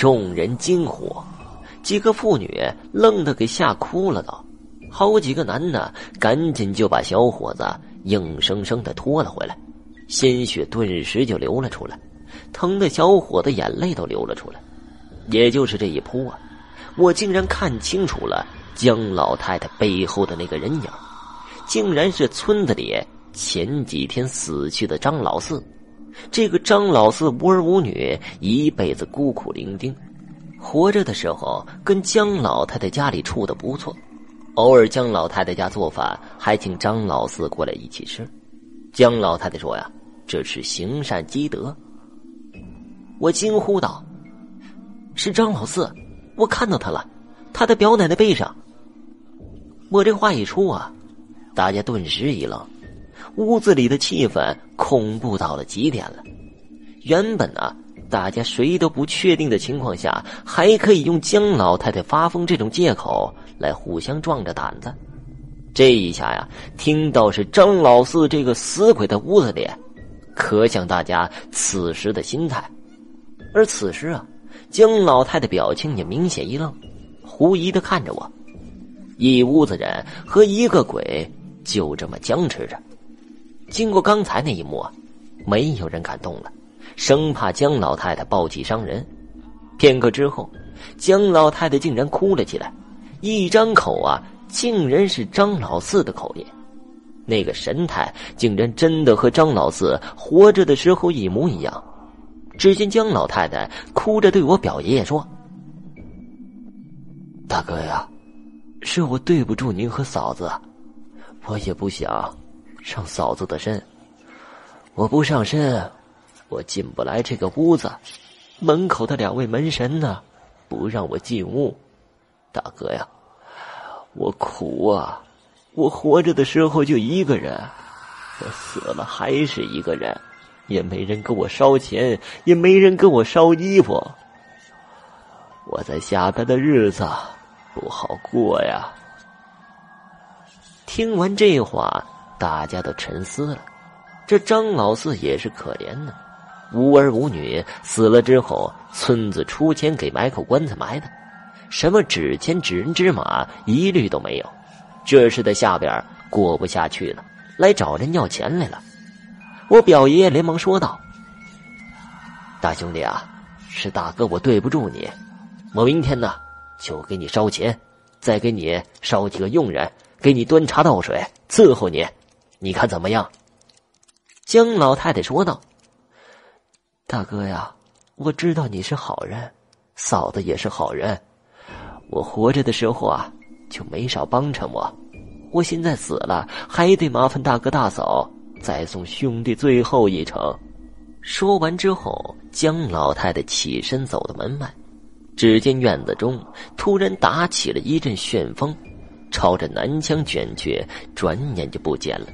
众人惊呼，几个妇女愣得给吓哭了都。好几个男的赶紧就把小伙子硬生生的拖了回来，鲜血顿时就流了出来，疼的小伙子眼泪都流了出来。也就是这一扑啊，我竟然看清楚了江老太太背后的那个人影，竟然是村子里前几天死去的张老四。这个张老四无儿无女，一辈子孤苦伶仃，活着的时候跟江老太太家里处的不错。偶尔江老太太家做饭，还请张老四过来一起吃。江老太太说：“呀，这是行善积德。”我惊呼道：“是张老四，我看到他了，他的表奶奶背上。”我这话一出啊，大家顿时一愣，屋子里的气氛恐怖到了极点了。原本呢。大家谁都不确定的情况下，还可以用江老太太发疯这种借口来互相壮着胆子。这一下呀，听到是张老四这个死鬼在屋子里，可想大家此时的心态。而此时啊，江老太太表情也明显一愣，狐疑的看着我。一屋子人和一个鬼就这么僵持着。经过刚才那一幕，没有人敢动了。生怕江老太太暴气伤人，片刻之后，江老太太竟然哭了起来，一张口啊，竟然是张老四的口音，那个神态竟然真的和张老四活着的时候一模一样。只见江老太太哭着对我表爷爷说：“大哥呀，是我对不住您和嫂子，我也不想上嫂子的身，我不上身。”我进不来这个屋子，门口的两位门神呢，不让我进屋。大哥呀，我苦啊！我活着的时候就一个人，我死了还是一个人，也没人给我烧钱，也没人给我烧衣服。我在下边的日子不好过呀。听完这话，大家都沉思了。这张老四也是可怜呢。无儿无女，死了之后，村子出钱给买口棺材埋的，什么纸钱、纸人、纸马，一律都没有。这是在下边过不下去了，来找人要钱来了。我表爷爷连忙说道：“大兄弟啊，是大哥我对不住你，我明天呢就给你烧钱，再给你烧几个佣人，给你端茶倒水，伺候你，你看怎么样？”江老太太说道。大哥呀，我知道你是好人，嫂子也是好人。我活着的时候啊，就没少帮衬我。我现在死了，还得麻烦大哥大嫂再送兄弟最后一程。说完之后，江老太太起身走到门外，只见院子中突然打起了一阵旋风，朝着南墙卷去，转眼就不见了。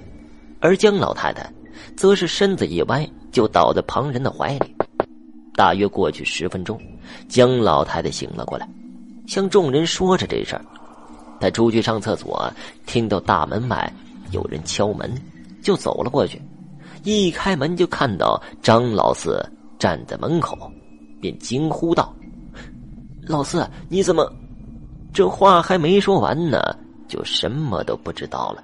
而江老太太。则是身子一歪，就倒在旁人的怀里。大约过去十分钟，江老太太醒了过来，向众人说着这事儿。她出去上厕所，听到大门外有人敲门，就走了过去。一开门就看到张老四站在门口，便惊呼道：“老四，你怎么？”这话还没说完呢，就什么都不知道了。